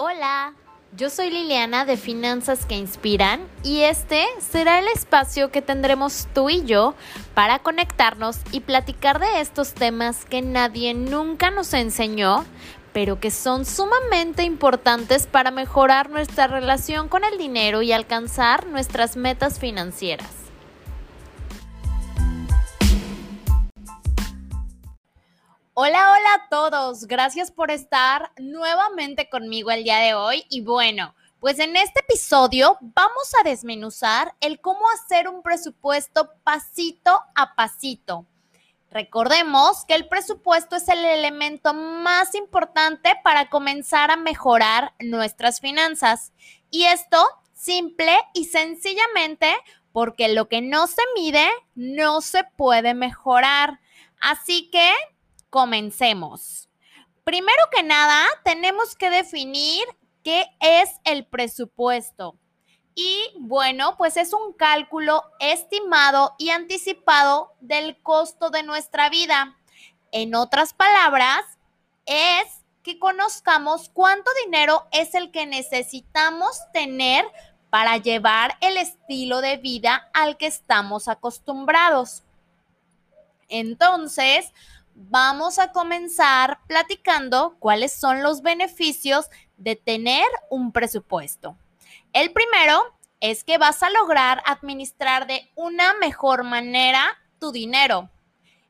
Hola, yo soy Liliana de Finanzas que Inspiran y este será el espacio que tendremos tú y yo para conectarnos y platicar de estos temas que nadie nunca nos enseñó, pero que son sumamente importantes para mejorar nuestra relación con el dinero y alcanzar nuestras metas financieras. Hola, hola a todos. Gracias por estar nuevamente conmigo el día de hoy. Y bueno, pues en este episodio vamos a desmenuzar el cómo hacer un presupuesto pasito a pasito. Recordemos que el presupuesto es el elemento más importante para comenzar a mejorar nuestras finanzas. Y esto simple y sencillamente porque lo que no se mide no se puede mejorar. Así que Comencemos. Primero que nada, tenemos que definir qué es el presupuesto. Y bueno, pues es un cálculo estimado y anticipado del costo de nuestra vida. En otras palabras, es que conozcamos cuánto dinero es el que necesitamos tener para llevar el estilo de vida al que estamos acostumbrados. Entonces, vamos a comenzar platicando cuáles son los beneficios de tener un presupuesto. El primero es que vas a lograr administrar de una mejor manera tu dinero.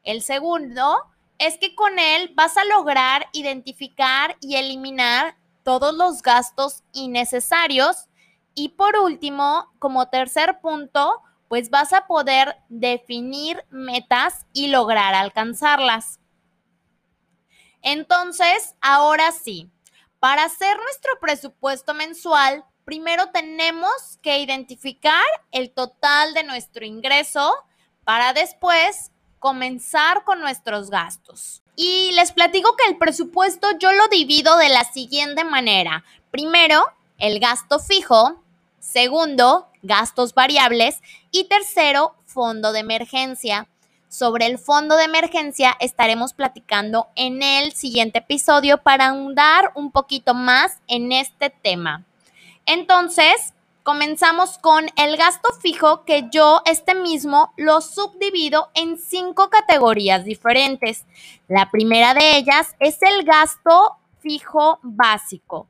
El segundo es que con él vas a lograr identificar y eliminar todos los gastos innecesarios. Y por último, como tercer punto, pues vas a poder definir metas y lograr alcanzarlas. Entonces, ahora sí, para hacer nuestro presupuesto mensual, primero tenemos que identificar el total de nuestro ingreso para después comenzar con nuestros gastos. Y les platico que el presupuesto yo lo divido de la siguiente manera. Primero, el gasto fijo. Segundo, gastos variables. Y tercero, fondo de emergencia. Sobre el fondo de emergencia estaremos platicando en el siguiente episodio para ahondar un poquito más en este tema. Entonces, comenzamos con el gasto fijo que yo este mismo lo subdivido en cinco categorías diferentes. La primera de ellas es el gasto fijo básico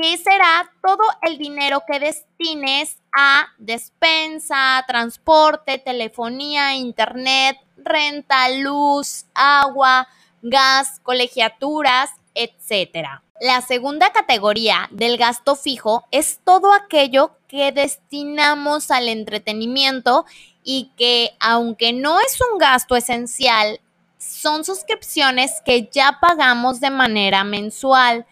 que será todo el dinero que destines a despensa, transporte, telefonía, internet, renta, luz, agua, gas, colegiaturas, etc. La segunda categoría del gasto fijo es todo aquello que destinamos al entretenimiento y que aunque no es un gasto esencial, son suscripciones que ya pagamos de manera mensual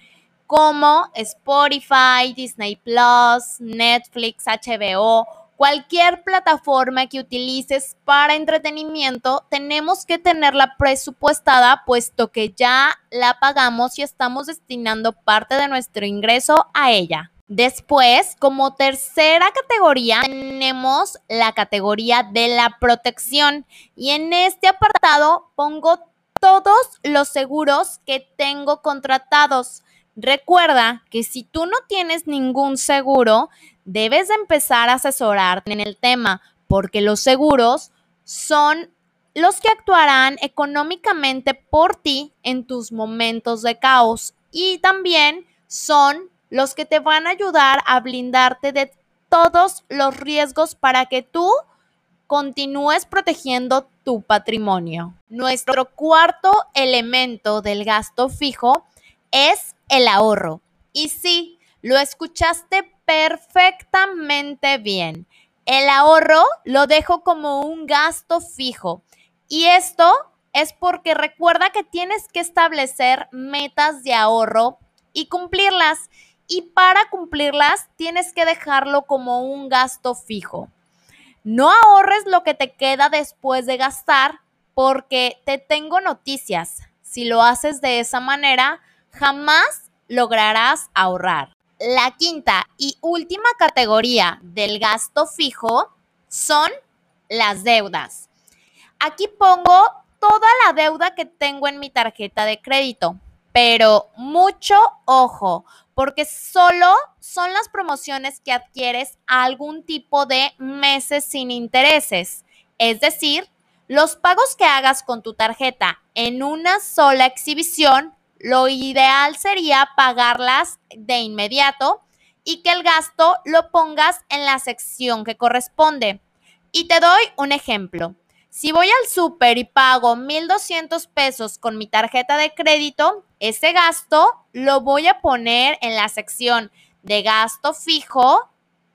como Spotify, Disney Plus, Netflix, HBO, cualquier plataforma que utilices para entretenimiento, tenemos que tenerla presupuestada puesto que ya la pagamos y estamos destinando parte de nuestro ingreso a ella. Después, como tercera categoría, tenemos la categoría de la protección y en este apartado pongo todos los seguros que tengo contratados Recuerda que si tú no tienes ningún seguro, debes de empezar a asesorarte en el tema, porque los seguros son los que actuarán económicamente por ti en tus momentos de caos y también son los que te van a ayudar a blindarte de todos los riesgos para que tú continúes protegiendo tu patrimonio. Nuestro cuarto elemento del gasto fijo es el ahorro. Y sí, lo escuchaste perfectamente bien. El ahorro lo dejo como un gasto fijo. Y esto es porque recuerda que tienes que establecer metas de ahorro y cumplirlas. Y para cumplirlas tienes que dejarlo como un gasto fijo. No ahorres lo que te queda después de gastar porque te tengo noticias. Si lo haces de esa manera, jamás lograrás ahorrar. La quinta y última categoría del gasto fijo son las deudas. Aquí pongo toda la deuda que tengo en mi tarjeta de crédito, pero mucho ojo, porque solo son las promociones que adquieres algún tipo de meses sin intereses. Es decir, los pagos que hagas con tu tarjeta en una sola exhibición, lo ideal sería pagarlas de inmediato y que el gasto lo pongas en la sección que corresponde. Y te doy un ejemplo. Si voy al súper y pago 1.200 pesos con mi tarjeta de crédito, ese gasto lo voy a poner en la sección de gasto fijo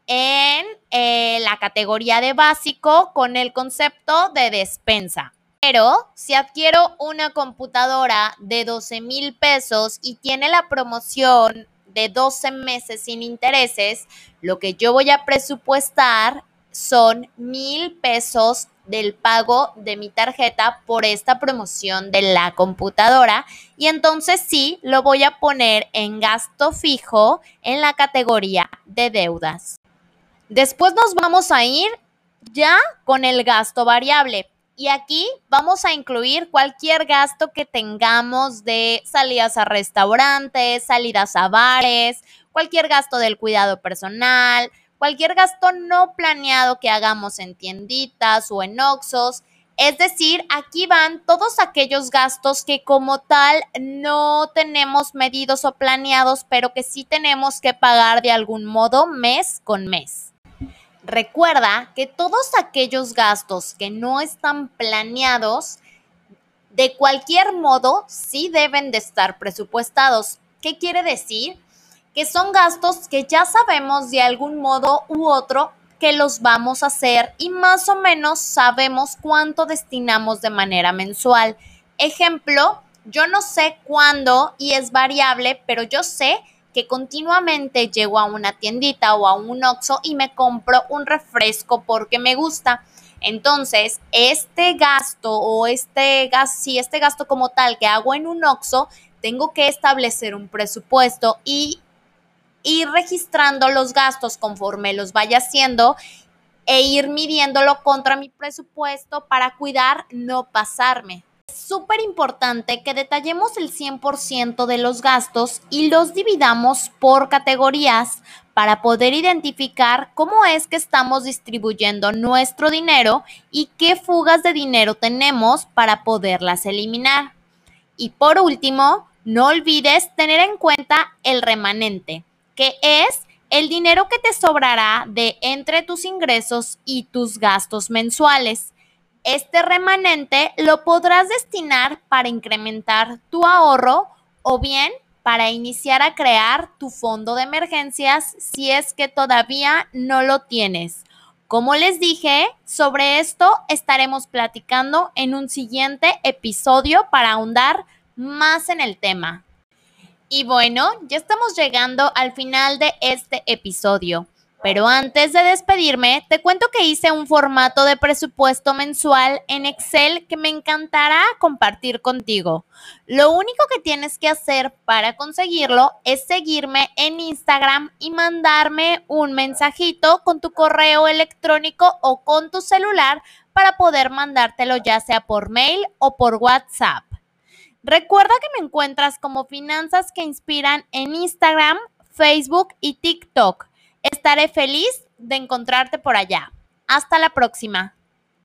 en eh, la categoría de básico con el concepto de despensa. Pero si adquiero una computadora de 12 mil pesos y tiene la promoción de 12 meses sin intereses, lo que yo voy a presupuestar son mil pesos del pago de mi tarjeta por esta promoción de la computadora y entonces sí lo voy a poner en gasto fijo en la categoría de deudas. Después nos vamos a ir ya con el gasto variable. Y aquí vamos a incluir cualquier gasto que tengamos de salidas a restaurantes, salidas a bares, cualquier gasto del cuidado personal, cualquier gasto no planeado que hagamos en tienditas o en Oxos. Es decir, aquí van todos aquellos gastos que como tal no tenemos medidos o planeados, pero que sí tenemos que pagar de algún modo mes con mes. Recuerda que todos aquellos gastos que no están planeados, de cualquier modo, sí deben de estar presupuestados. ¿Qué quiere decir? que son gastos que ya sabemos de algún modo u otro que los vamos a hacer y más o menos sabemos cuánto destinamos de manera mensual. Ejemplo, yo no sé cuándo y es variable, pero yo sé continuamente llego a una tiendita o a un Oxxo y me compro un refresco porque me gusta. Entonces, este gasto o este gasto, si este gasto como tal que hago en un Oxxo, tengo que establecer un presupuesto y ir registrando los gastos conforme los vaya haciendo e ir midiéndolo contra mi presupuesto para cuidar no pasarme. Súper importante que detallemos el 100% de los gastos y los dividamos por categorías para poder identificar cómo es que estamos distribuyendo nuestro dinero y qué fugas de dinero tenemos para poderlas eliminar. Y por último, no olvides tener en cuenta el remanente que es el dinero que te sobrará de entre tus ingresos y tus gastos mensuales. Este remanente lo podrás destinar para incrementar tu ahorro o bien para iniciar a crear tu fondo de emergencias si es que todavía no lo tienes. Como les dije, sobre esto estaremos platicando en un siguiente episodio para ahondar más en el tema. Y bueno, ya estamos llegando al final de este episodio. Pero antes de despedirme, te cuento que hice un formato de presupuesto mensual en Excel que me encantará compartir contigo. Lo único que tienes que hacer para conseguirlo es seguirme en Instagram y mandarme un mensajito con tu correo electrónico o con tu celular para poder mandártelo ya sea por mail o por WhatsApp. Recuerda que me encuentras como Finanzas que Inspiran en Instagram, Facebook y TikTok. Estaré feliz de encontrarte por allá. Hasta la próxima.